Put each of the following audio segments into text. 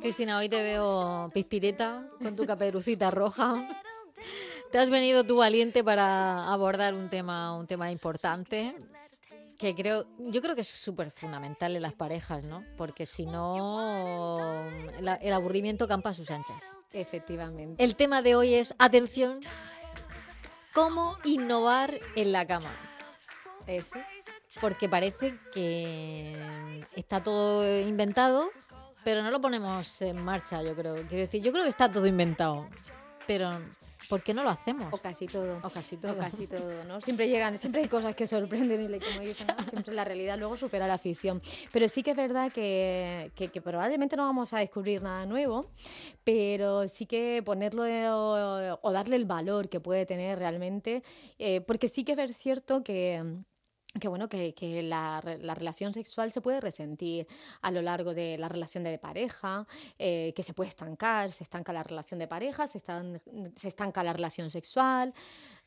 Cristina, hoy te veo pispireta con tu caperucita roja. Te has venido tú valiente para abordar un tema, un tema importante que creo, yo creo que es súper fundamental en las parejas, ¿no? Porque si no, el aburrimiento campa a sus anchas. Efectivamente. El tema de hoy es, atención, cómo innovar en la cama. Eso. Porque parece que está todo inventado, pero no lo ponemos en marcha, yo creo. Quiero decir, yo creo que está todo inventado, pero ¿Por qué no lo hacemos? O casi todo. O casi todo. O casi todo, ¿no? Siempre llegan, siempre hay cosas que sorprenden y como dicen, siempre la realidad luego supera la ficción. Pero sí que es verdad que, que, probablemente no vamos a descubrir nada nuevo, pero sí que ponerlo o, darle el valor que puede tener realmente, eh, porque sí que es cierto que que bueno, que, que la, la, relación sexual se puede resentir a lo largo de la relación de pareja, eh, que se puede estancar, se estanca la relación de pareja, se, se estanca la relación sexual,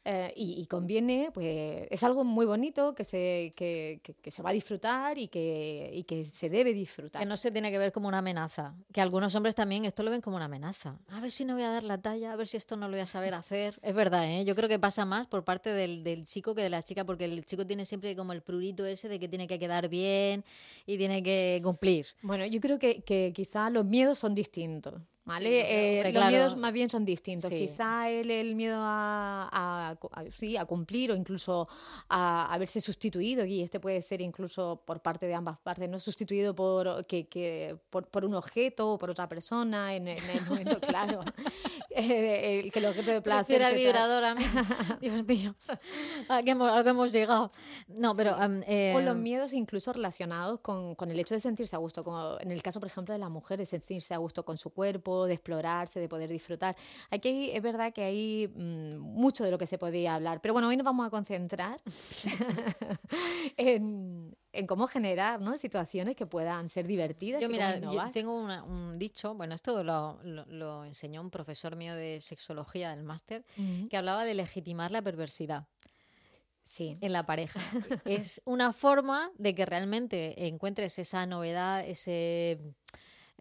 eh, y, conviene, pues es algo muy bonito que se, que, que, se va a disfrutar y que, y que se debe disfrutar. Que no se tiene que ver como una amenaza, que algunos hombres también esto lo ven como una amenaza. A ver si no voy a dar la talla, a ver si esto no lo voy a saber hacer. Es verdad, ¿eh? yo creo que pasa más por parte del, del chico que de la chica, porque el chico tiene siempre como el prurito ese de que tiene que quedar bien y tiene que cumplir. Bueno, yo creo que, que quizá los miedos son distintos. ¿Vale? Eh, los miedos más bien son distintos. Quizá el, el miedo a, sí, a, cumplir o incluso a, verse sustituido, y este puede ser incluso por parte de ambas partes, no sustituido por, que, que por, un objeto o por otra persona en, el momento claro. Eh, el, que el objeto de placer... el vibrador a mí. Dios mío, a hemos, hemos llegado. No, pero... Eh, o los miedos incluso relacionados con, con el hecho de sentirse a gusto, como en el caso, por ejemplo, de la mujer, de sentirse a gusto con su cuerpo, de explorarse, de poder disfrutar. Aquí es verdad que hay mm, mucho de lo que se podía hablar, pero bueno, hoy nos vamos a concentrar en, cómo generar ¿no? situaciones que puedan ser divertidas. Yo, mira, yo tengo un dicho, bueno, esto lo, lo, enseñó un profesor mío de sexología del máster, que hablaba de legitimar la perversidad. Sí. en la pareja. es una forma de que realmente encuentres esa novedad, ese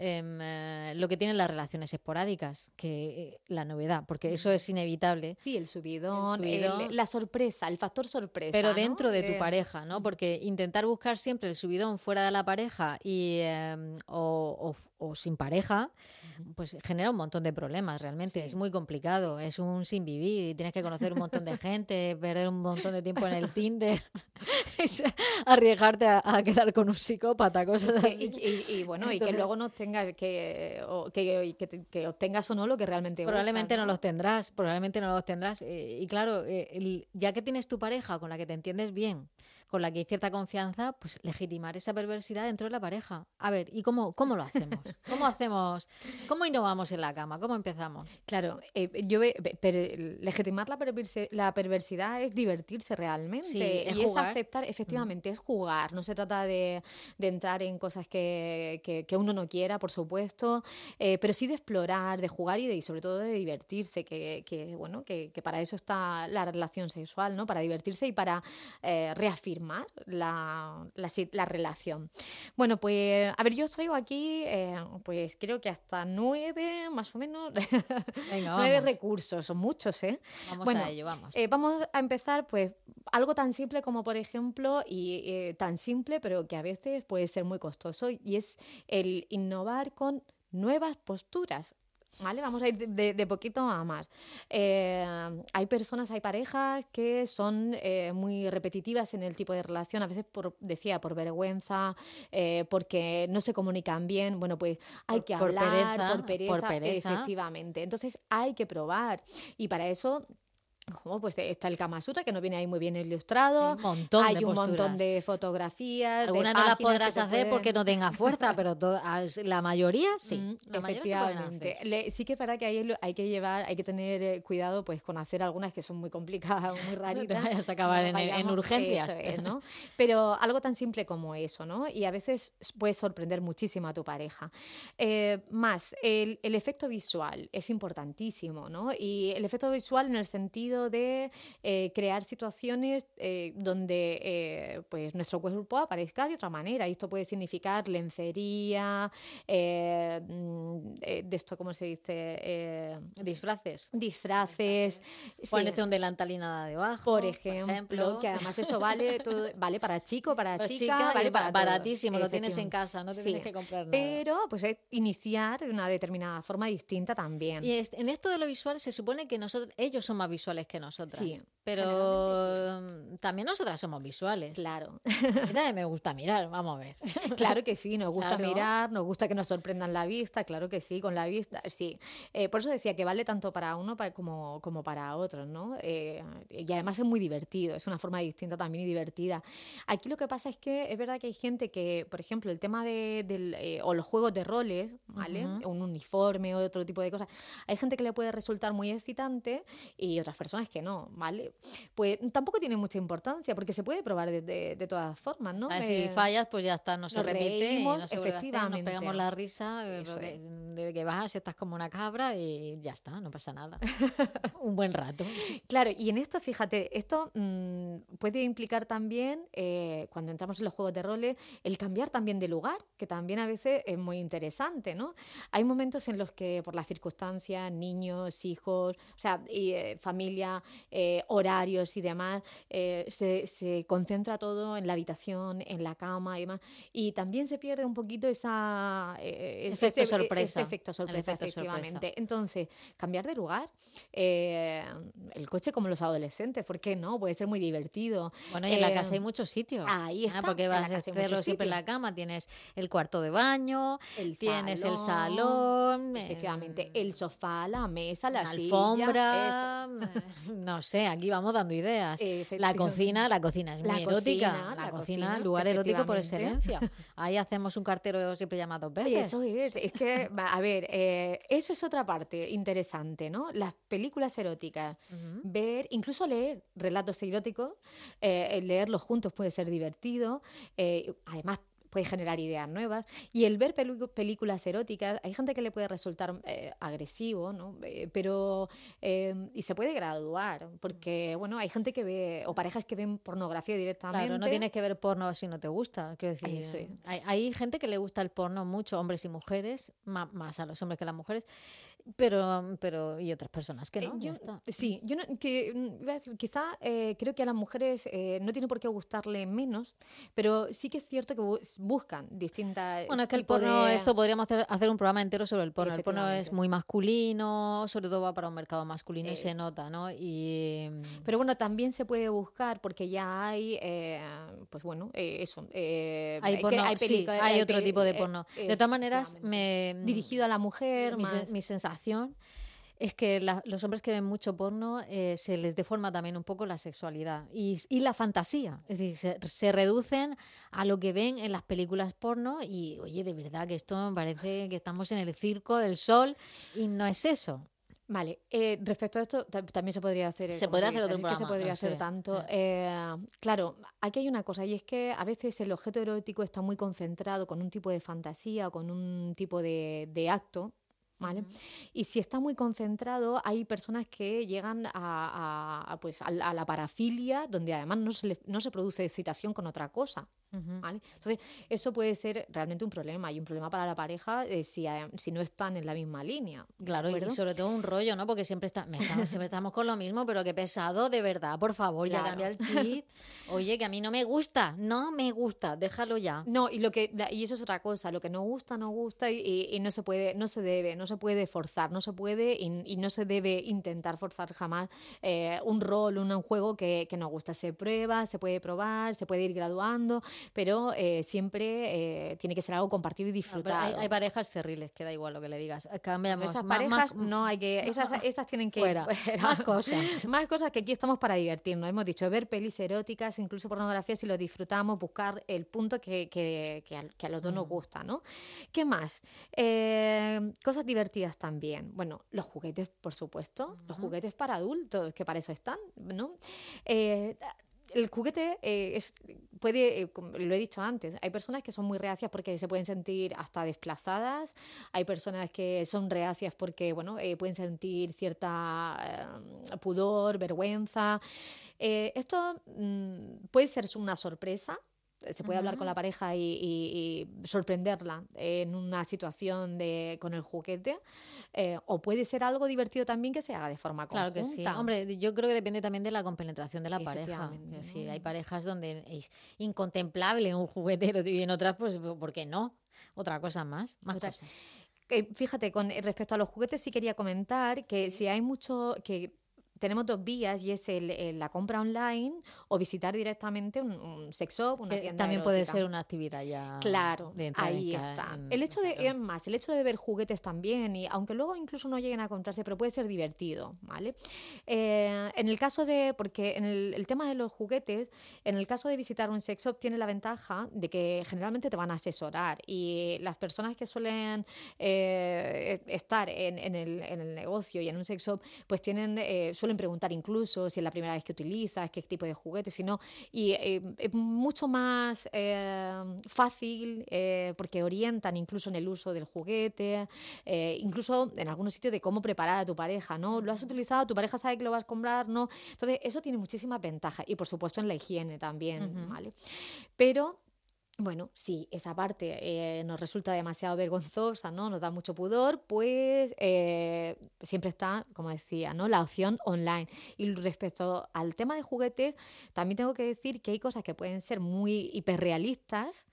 eh, lo que tienen las relaciones esporádicas, que eh, la novedad, porque eso es inevitable. Sí, el subidón, la sorpresa, el factor sorpresa. Pero dentro de tu eh, pareja, ¿no? Porque intentar buscar siempre el subidón fuera de la pareja y, em, o, sin pareja, pues genera un montón de problemas realmente. Es muy complicado, es un sin vivir y tienes que conocer un montón de gente, perder un montón de tiempo en el Tinder, arriesgarte a, quedar con un psicópata, cosas así. Y, bueno, y que luego no tengas que, que, obtengas o no lo que realmente Probablemente no los tendrás, probablemente no los tendrás. Eh, y claro, eh, ya que tienes tu pareja con la que te entiendes bien, con la que hay cierta confianza, pues legitimar esa perversidad dentro de la pareja. A ver, ¿y cómo, cómo lo hacemos? ¿Cómo hacemos? ¿Cómo innovamos en la cama? ¿Cómo empezamos? Claro, eh, yo legitimar la, la, perversidad es divertirse realmente. y es aceptar, efectivamente, es jugar. No se trata de, entrar en cosas que, que, uno no quiera, por supuesto, eh, pero sí de explorar, de jugar y, de, y sobre todo de divertirse, que, que bueno, que, para eso está la relación sexual, ¿no? Para divertirse y para eh, reafirmar la, la, relación. Bueno, pues, a ver, yo os traigo aquí, eh, pues creo que hasta nueve, más o menos, nueve recursos, son muchos, ¿eh? Vamos bueno, a ello, vamos. Eh, vamos a empezar, pues, algo tan simple como, por ejemplo, y eh, tan simple, pero que a veces puede ser muy costoso, y es el innovar con nuevas posturas. ¿Vale? Vamos a ir de, poquito a más. Eh, hay personas, hay parejas que son eh, muy repetitivas en el tipo de relación, a veces por, decía, por vergüenza, eh, porque no se comunican bien. Bueno, pues hay que hablar, por, pereza, por pereza, efectivamente. Entonces hay que probar. Y para eso como pues está el Kama Sutra que no viene ahí muy bien ilustrado. un montón Hay de un montón de fotografías. Algunas no las podrás hacer pueden- porque no tengas fuerza, pero todas- la mayoría sí. Mm, la efectivamente. Le- sí que es verdad que lo- hay que llevar, hay que tener eh, cuidado pues con hacer algunas que son muy complicadas, muy raritas. vayas a acabar en- urgencias. eso es, ¿no? Pero algo tan simple como eso, ¿no? Y a veces puede sorprender muchísimo a tu pareja. Eh, más, el, el efecto visual es importantísimo, ¿no? Y el efecto visual en el sentido de eh, crear situaciones eh, donde eh, pues nuestro cuerpo aparezca de otra manera. Y esto puede significar lencería, mm, de esto, ¿cómo se dice? Disfraces. disfraces. sí. Ponete un delantal y nada debajo. Por ejemplo, que además eso vale todo- vale para chico, para, Para chica, chica, vale para todo. baratísimo, lo tienes en casa, no te Sí. tienes que comprar nada. Pero pues es iniciar de una determinada forma distinta también. Y en esto de lo visual se supone que nosotros, ellos son más visuales que nosotras. Pero mm, también nosotras somos visuales. Claro. A mí también me gusta mirar, vamos a ver. Claro que sí, nos gusta Claro. mirar, nos gusta que nos sorprendan la vista, claro que sí, con la vista, sí. Eh, por eso decía que vale tanto para uno pa- como, como para otros, ¿no? Eh, y además es muy divertido, es una forma distinta también y divertida. Aquí lo que pasa es que es verdad que hay gente que, por ejemplo, el tema de, del, eh, o los juegos de roles, ¿vale? Ujú. Un uniforme o otro tipo de cosas, hay gente que le puede resultar muy excitante y otras personas que no, ¿vale? Pues tampoco tiene mucha importancia porque se puede probar de, de- de todas formas, ¿no? A ver, si Eh, fallas, pues ya está, no se repite, reímos, no se a hacer, nos efectivamente. pegamos la risa eh, de, de que vas, estás como una cabra y ya está, no pasa nada. Un buen rato. Claro, y en esto, fíjate, esto mm, puede implicar también, eh, cuando entramos en los juegos de roles, el cambiar también de lugar, que también a veces es muy interesante, ¿no? Hay momentos en los que, por las circunstancias, niños, hijos, o sea, y, eh, familia, eh, horarios y demás, eh, se, se concentra todo en la habitación, en la cama y demás, y también se pierde un poquito esa... eh, Efecto este- sorpresa, este efecto sorpresa, efecto sorpresa. efectivamente. Entonces, cambiar de lugar, eh, el coche como los adolescentes, ¿por qué no? Puede ser muy divertido. Bueno, y en la Eh, casa hay muchos sitios. ahí Ah, está, porque en la vas a hacerlo siempre en la cama. Tienes el cuarto de baño, El tienes el salón, salón, Efectivamente, em, el sofá, la mesa, la una silla, alfombra, eh, no sé, aquí vamos dando ideas. La cocina, la cocina es La muy erótica. cocina, la, la cocina, cocina, lugar erótico por excelencia. Ahí hacemos un cartero siempre llamado veces. Eso es, es que, a ver, eh, eso es otra parte interesante, ¿no? Las películas eróticas, ver, incluso leer relatos eróticos, eh, leerlos juntos puede ser divertido, eh, además puede generar ideas nuevas. Y el ver películas eróticas, hay gente que le puede resultar eh, agresivo, ¿no? Eh, pero, eh, y se puede graduar, porque, bueno, hay gente que ve, o parejas que ven pornografía directamente. Claro, no tienes que ver porno si no te gusta. Quiero decir, es. hay, hay gente que le gusta el porno mucho, hombres y mujeres, ma- más, a los hombres que a las mujeres, pero, pero y otras personas que Eh, no. ya yo- está. Sí, yo no, que, mm, iba a decir, quizá eh, creo que a las mujeres eh, no tiene por qué gustarle menos, pero sí que es cierto que bus- buscan distintas. Bueno, es que el porno, de- esto podríamos hacer, hacer un programa entero sobre el porno. El porno es muy masculino, sobre todo va para un mercado masculino y se Es. nota, ¿no? Y Pero bueno, también se puede buscar porque ya hay, eh, pues bueno, eh, eso. eh, hay que porno, sí, pelica- hay otro tipo de eh, porno. eh, De todas maneras, me Dirigido a la mujer, mi, más. mi sensación es que la- los hombres que ven mucho porno eh, se les deforma también un poco la sexualidad y, y la fantasía. Es decir, se, se reducen a lo que ven en las películas porno y, oye, de verdad que esto me parece que estamos en el circo del sol y no es eso. Vale, eh, respecto a esto, ta- también se podría hacer. Se podría hacer otro dices, es que se programa, podría no hacer sé, tanto. eh. Eh, claro, aquí hay una cosa, y es que a veces el objeto erótico está muy concentrado con un tipo de fantasía o con un tipo de, de acto. ¿Vale? Y si está muy concentrado, hay personas que llegan a, a- a, pues, a, la- a la parafilia, donde además no se, le- no se produce excitación con otra cosa. ¿vale? Entonces, eso puede ser realmente un problema, y un problema para la pareja eh, si, adem- si no están en la misma línea. ¿de Claro, y sobre todo un rollo, ¿no? Porque siempre, está, estamos, siempre estamos con lo mismo, pero qué pesado, de verdad, por favor, ya cambia el chip. Oye, que a mí no me gusta, no me gusta, déjalo ya. No, y lo que y eso es otra cosa, lo que no gusta, no gusta y, y- y no se puede, no se debe, no se puede forzar, no se puede y, no se debe intentar forzar jamás eh, un rol, un, juego que, que, nos gusta. Se prueba, se puede probar, se puede ir graduando, pero eh, siempre tiene que ser algo compartido y disfrutado. hay, parejas cerriles, que da igual lo que le digas. Cambiamos. Esas parejas no hay que, esas, esas tienen que fuera. Más cosas. más cosas que aquí estamos para divertirnos. Hemos dicho ver pelis eróticas, incluso pornografía, si lo disfrutamos, buscar el punto que, que, que, a, los dos nos mm. gusta, ¿no? ¿Qué más? Eh, cosas divertidas también. Bueno, los juguetes, por supuesto. Los juguetes para adultos, que para eso están, ¿no? Eh, el juguete eh, es, puede, lo he dicho antes, hay personas que son muy reacias porque se pueden sentir hasta desplazadas, hay personas que son reacias porque, bueno, pueden sentir cierta pudor, vergüenza. esto mm, puede ser una sorpresa, se puede hablar con la pareja y, sorprenderla en una situación de, con el juguete, eh, o puede ser algo divertido también que se haga de forma conjunta. Claro que sí. Hombre, yo creo que depende también de la compenencia de la pareja. Es hay parejas donde es incontemplable un juguetero y en otras, pues, ¿por qué no? Otra cosa más. más cosas. fíjate, con respecto a los juguetes sí quería comentar que si hay mucho que tenemos dos vías y es el, la compra online o visitar directamente un, sex shop, una tienda También puede ser una actividad ya. Claro, ahí está. el hecho de, es más, el hecho de ver juguetes también, y aunque luego incluso no lleguen a comprarse, pero puede ser divertido, ¿vale? Eh, en el caso de, porque en el, tema de los juguetes, en el caso de visitar un sex shop tiene la ventaja de que generalmente te van a asesorar y las personas que suelen eh, estar en, el, en, el, negocio y en un sex shop, pues tienen, eh, suelen preguntar incluso si es la primera vez que utilizas, qué tipo de juguetes, sino y eh, es mucho más eh, fácil eh, porque orientan incluso en el uso del juguete, incluso en algunos sitios de cómo preparar a tu pareja, ¿no? Lo has utilizado, tu pareja sabe que lo vas a comprar, ¿no? Entonces, eso tiene muchísimas ventajas y por supuesto en la higiene también, ¿vale? Pero bueno, si esa parte eh, nos resulta demasiado vergonzosa, ¿no? Nos da mucho pudor, pues eh, siempre está, como decía, ¿no? La opción online. Y respecto al tema de juguetes, también tengo que decir que hay cosas que pueden ser muy hiperrealistas,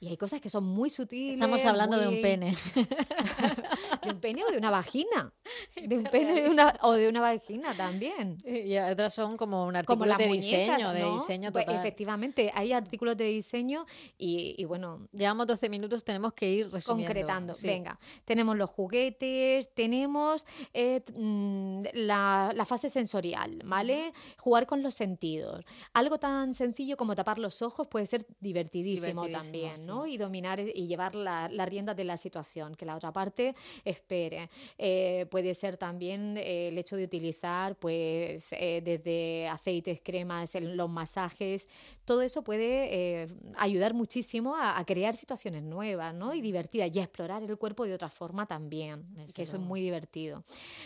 y hay cosas que son muy sutiles. Estamos hablando de un pene. de un pene o de una vagina. De un pene de una, o de una vagina también. Y otras son como un artículo de diseño, de diseño pues efectivamente, hay artículos de diseño y, bueno. Llevamos 12 minutos, tenemos que ir resumiendo. Concretando. Venga, tenemos los juguetes, tenemos eh, mm, la, la, fase sensorial, ¿vale? Jugar con los sentidos. Algo tan sencillo como tapar los ojos puede ser divertidísimo también, ¿no? Y dominar y llevar la, la, rienda de la situación, que la otra parte espere. Eh, puede ser también eh, el hecho de utilizar, pues, eh, desde aceites, cremas, los masajes, todo eso puede ayudar muchísimo a, crear situaciones nuevas, ¿no? Y divertidas, y a explorar el cuerpo de otra forma también, que eso es muy divertido,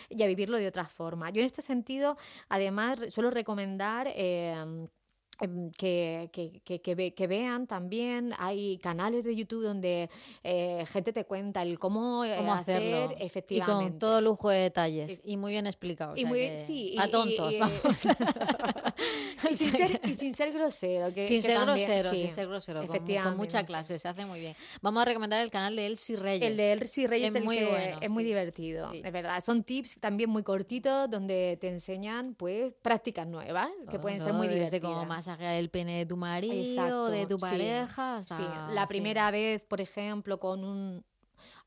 y a vivirlo de otra forma. Yo en este sentido, además, suelo recomendar Em, que, que, que, que, vean también, hay canales de YouTube donde eh, gente te cuenta el cómo, eh, cómo hacer, efectivamente. Y con todo lujo de detalles y muy bien explicado. Y muy, sí, a tontos, vamos. y, sin ser, y, sin ser, grosero. Que, sin, ser grosero sin ser grosero, efectivamente. Con, mucha clase, se hace muy bien. Vamos a recomendar el canal de Elsie Reyes. El de Elsie Reyes es, muy bueno, es muy divertido, es verdad. Son tips también muy cortitos donde te enseñan pues prácticas nuevas que pueden ser muy divertidas. Como masajear el pene de tu marido, de tu pareja. Sí, La primera vez, por ejemplo, con un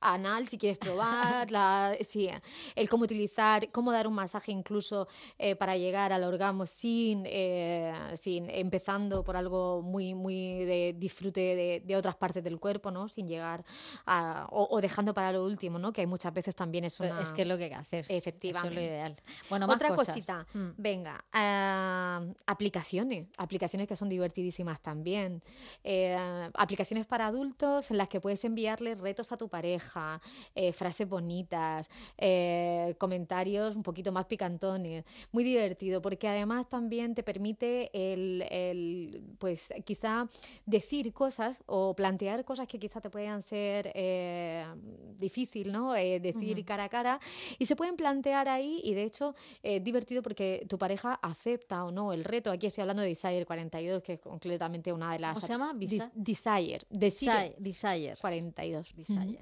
anal si quieres probar, la, sí, el cómo utilizar, cómo dar un masaje incluso eh, para llegar al orgasmo sin, eh, sin, empezando por algo muy, muy de disfrute de, otras partes del cuerpo, ¿no? Sin llegar a, o, dejando para lo último, ¿no? Que hay muchas veces también es una... Es que es lo que hay que hacer. Efectivamente. Eso es lo ideal. Bueno, Otra cosita, mm. venga, uh, aplicaciones, aplicaciones que son divertidísimas también. Eh, aplicaciones para adultos en las que puedes enviarle retos a tu pareja eh, frases bonitas, eh, comentarios un poquito más picantones. Muy divertido, porque además también te permite el, pues quizá decir cosas o plantear cosas que quizá te puedan ser difícil, ¿no? decir cara a cara. Y se pueden plantear ahí y de hecho es divertido porque tu pareja acepta o no el reto. Aquí estoy hablando de Desire 42, que es completamente una de las... ¿Cómo se llama? Desire. Desire. Desire. 42. Desire.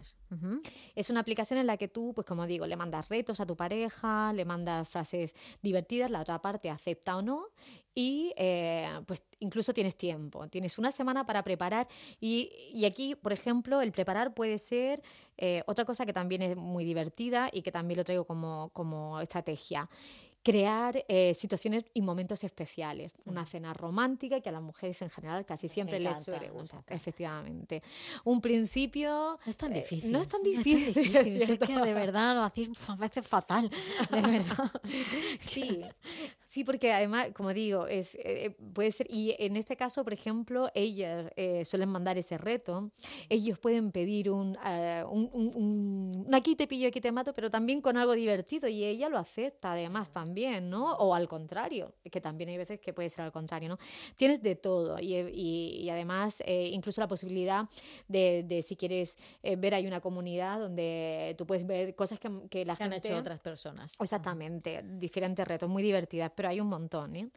Es una aplicación en la que tú, pues como digo, le mandas retos a tu pareja, le mandas frases divertidas, la otra parte acepta o no, y eh, pues incluso tienes tiempo, tienes una semana para preparar y, y aquí, por ejemplo, el preparar puede ser eh, otra cosa que también es muy divertida y que también lo traigo como, como estrategia crear eh, situaciones y momentos especiales. Una cena romántica que a las mujeres en general casi siempre les suele gustar. Efectivamente. Un principio... No es tan eh, difícil. no es tan difícil. es, que de verdad lo hacéis a veces fatal. De verdad. sí. Sí, porque además, como digo, es, eh, puede ser, y en este caso, por ejemplo, ellas suelen mandar ese reto, ellos pueden pedir un, un, un, un, aquí te pillo, aquí te mato, pero también con algo divertido, y ella lo acepta además también ¿no? O al contrario, que también hay veces que puede ser al contrario, ¿no? Tienes de todo y, y, además eh, incluso la posibilidad de, de si quieres eh, ver, hay una comunidad donde tú puedes ver cosas que, que la que gente... han hecho otras personas. Exactamente, diferentes retos, muy divertidas, pero hay un montón, ¿eh?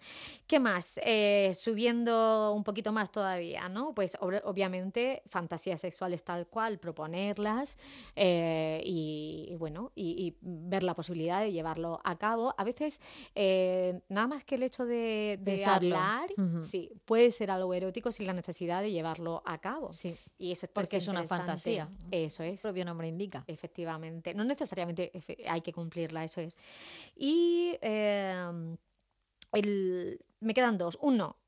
¿Qué más? Eh, subiendo un poquito más todavía, ¿no? Pues ob obviamente fantasías sexuales tal cual, proponerlas y, y, bueno, y, y ver la posibilidad de llevarlo a cabo. A veces eh, nada más que el hecho de, de hablar, uh -huh. sí, puede ser algo erótico sin la necesidad de llevarlo a cabo. Sí. Y eso es Porque es una fantasía. Eso es. El propio nombre indica. Efectivamente. No necesariamente hay que cumplirla, eso es. Y eh, el, me quedan dos. Uno,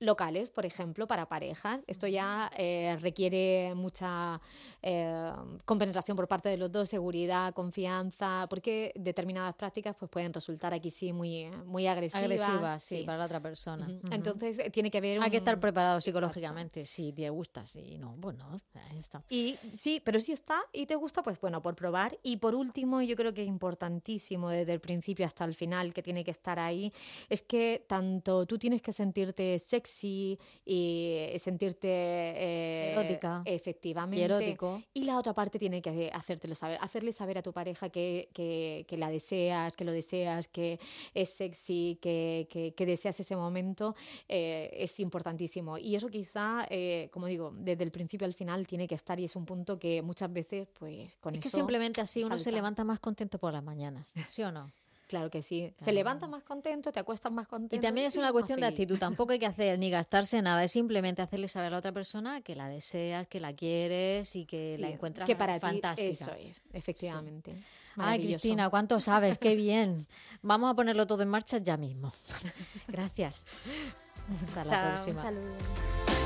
locales, por ejemplo, para parejas. Esto ya eh, requiere mucha eh, compenetración por parte de los dos, seguridad, confianza, porque determinadas prácticas pues, pueden resultar aquí sí muy, muy agresivas. Agresivas, sí, sí, para la otra persona. Uh -huh. Entonces eh, tiene que haber un... Hay que estar preparado psicológicamente, Exacto. si te gusta, si no, bueno, ahí está. Y sí, pero si está y te gusta, pues bueno, por probar. Y por último, yo creo que es importantísimo desde el principio hasta el final, que tiene que estar ahí, es que tanto tú tienes que sentirte sexy, sexy y sentirte eh, erótica efectivamente y erótico y la otra parte tiene que hacértelo saber hacerle saber a tu pareja que, que, que la deseas que lo deseas que es sexy que, que, deseas ese momento eh, es importantísimo y eso quizá eh, como digo desde el principio al final tiene que estar y es un punto que muchas veces pues con es eso que simplemente así uno salta. se levanta más contento por las mañanas ¿sí o no? Claro que sí. Se levanta más contento, te acuestas más contento. Y también es una cuestión de actitud. Tampoco hay que hacer ni gastarse nada. Es simplemente hacerle saber a la otra persona que la deseas, que la quieres y que sí, la encuentras que para fantástica. Ti eso es, efectivamente. Sí. Ay, Cristina, ¿cuánto sabes? Qué bien. Vamos a ponerlo todo en marcha ya mismo. Gracias. Hasta la Chao, próxima. Un saludo.